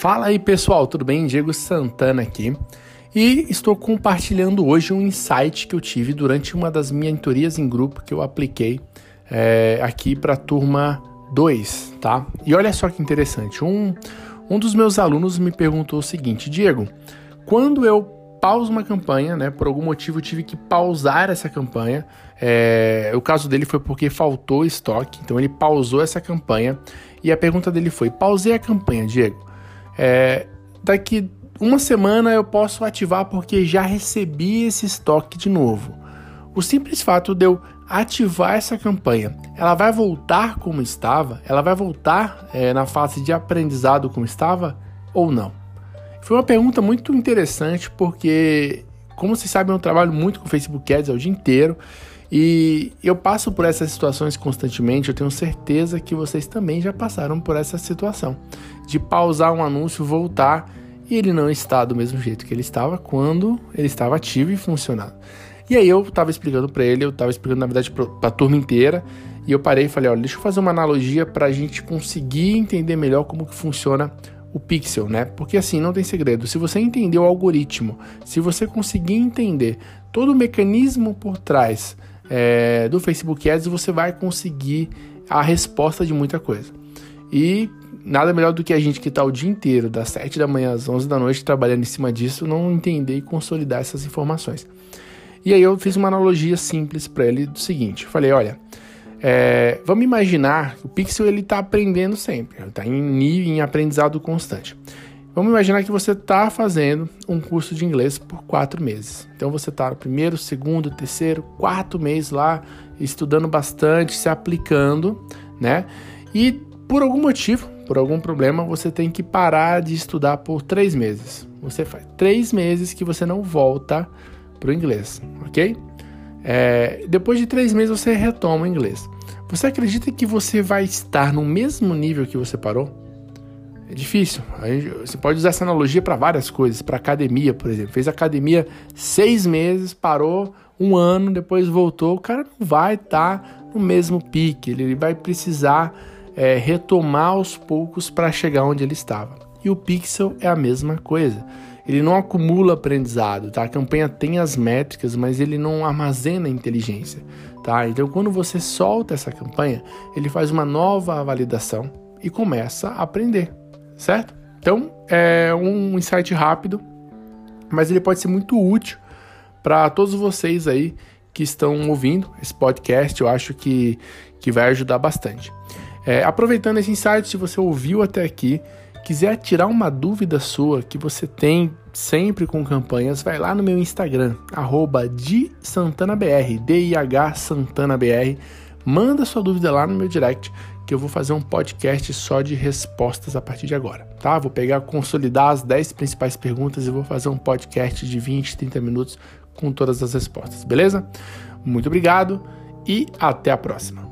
Fala aí pessoal, tudo bem? Diego Santana aqui e estou compartilhando hoje um insight que eu tive durante uma das mentorias em grupo que eu apliquei é, aqui para a turma 2, tá? E olha só que interessante, um, um dos meus alunos me perguntou o seguinte, Diego, quando eu pauso uma campanha, né? Por algum motivo eu tive que pausar essa campanha. É, o caso dele foi porque faltou estoque, então ele pausou essa campanha. E a pergunta dele foi: pausei a campanha, Diego. É, daqui uma semana eu posso ativar porque já recebi esse estoque de novo. O simples fato de eu ativar essa campanha, ela vai voltar como estava? Ela vai voltar é, na fase de aprendizado como estava ou não? Foi uma pergunta muito interessante porque, como vocês sabem, eu trabalho muito com Facebook Ads o dia inteiro e eu passo por essas situações constantemente, eu tenho certeza que vocês também já passaram por essa situação de pausar um anúncio, voltar e ele não está do mesmo jeito que ele estava quando ele estava ativo e funcionando. E aí eu estava explicando para ele, eu estava explicando na verdade para a turma inteira, e eu parei e falei, olha, deixa eu fazer uma analogia para a gente conseguir entender melhor como que funciona o pixel, né? Porque assim, não tem segredo. Se você entender o algoritmo, se você conseguir entender todo o mecanismo por trás é, do Facebook Ads, você vai conseguir a resposta de muita coisa. E nada melhor do que a gente que está o dia inteiro, das 7 da manhã às 11 da noite, trabalhando em cima disso, não entender e consolidar essas informações. E aí eu fiz uma analogia simples para ele do seguinte: falei, olha, é, vamos imaginar que o Pixel ele está aprendendo sempre, está em em aprendizado constante. Vamos imaginar que você está fazendo um curso de inglês por quatro meses. Então você está no primeiro, segundo, terceiro, quarto mês lá, estudando bastante, se aplicando, né? E por algum motivo, por algum problema, você tem que parar de estudar por três meses. Você faz três meses que você não volta para o inglês, ok? É, depois de três meses você retoma o inglês. Você acredita que você vai estar no mesmo nível que você parou? É difícil. Você pode usar essa analogia para várias coisas, para academia, por exemplo. Fez academia seis meses, parou um ano, depois voltou. O cara não vai estar tá no mesmo pique. Ele vai precisar é, retomar aos poucos para chegar onde ele estava. E o Pixel é a mesma coisa. Ele não acumula aprendizado, tá? A campanha tem as métricas, mas ele não armazena inteligência, tá? Então, quando você solta essa campanha, ele faz uma nova validação e começa a aprender certo? Então, é um insight rápido, mas ele pode ser muito útil para todos vocês aí que estão ouvindo esse podcast. Eu acho que, que vai ajudar bastante. É, aproveitando esse insight, se você ouviu até aqui, quiser tirar uma dúvida sua que você tem sempre com campanhas, vai lá no meu Instagram, arroba de D-I-H SantanaBR. Manda sua dúvida lá no meu direct que eu vou fazer um podcast só de respostas a partir de agora, tá? Vou pegar, consolidar as 10 principais perguntas e vou fazer um podcast de 20, 30 minutos com todas as respostas, beleza? Muito obrigado e até a próxima.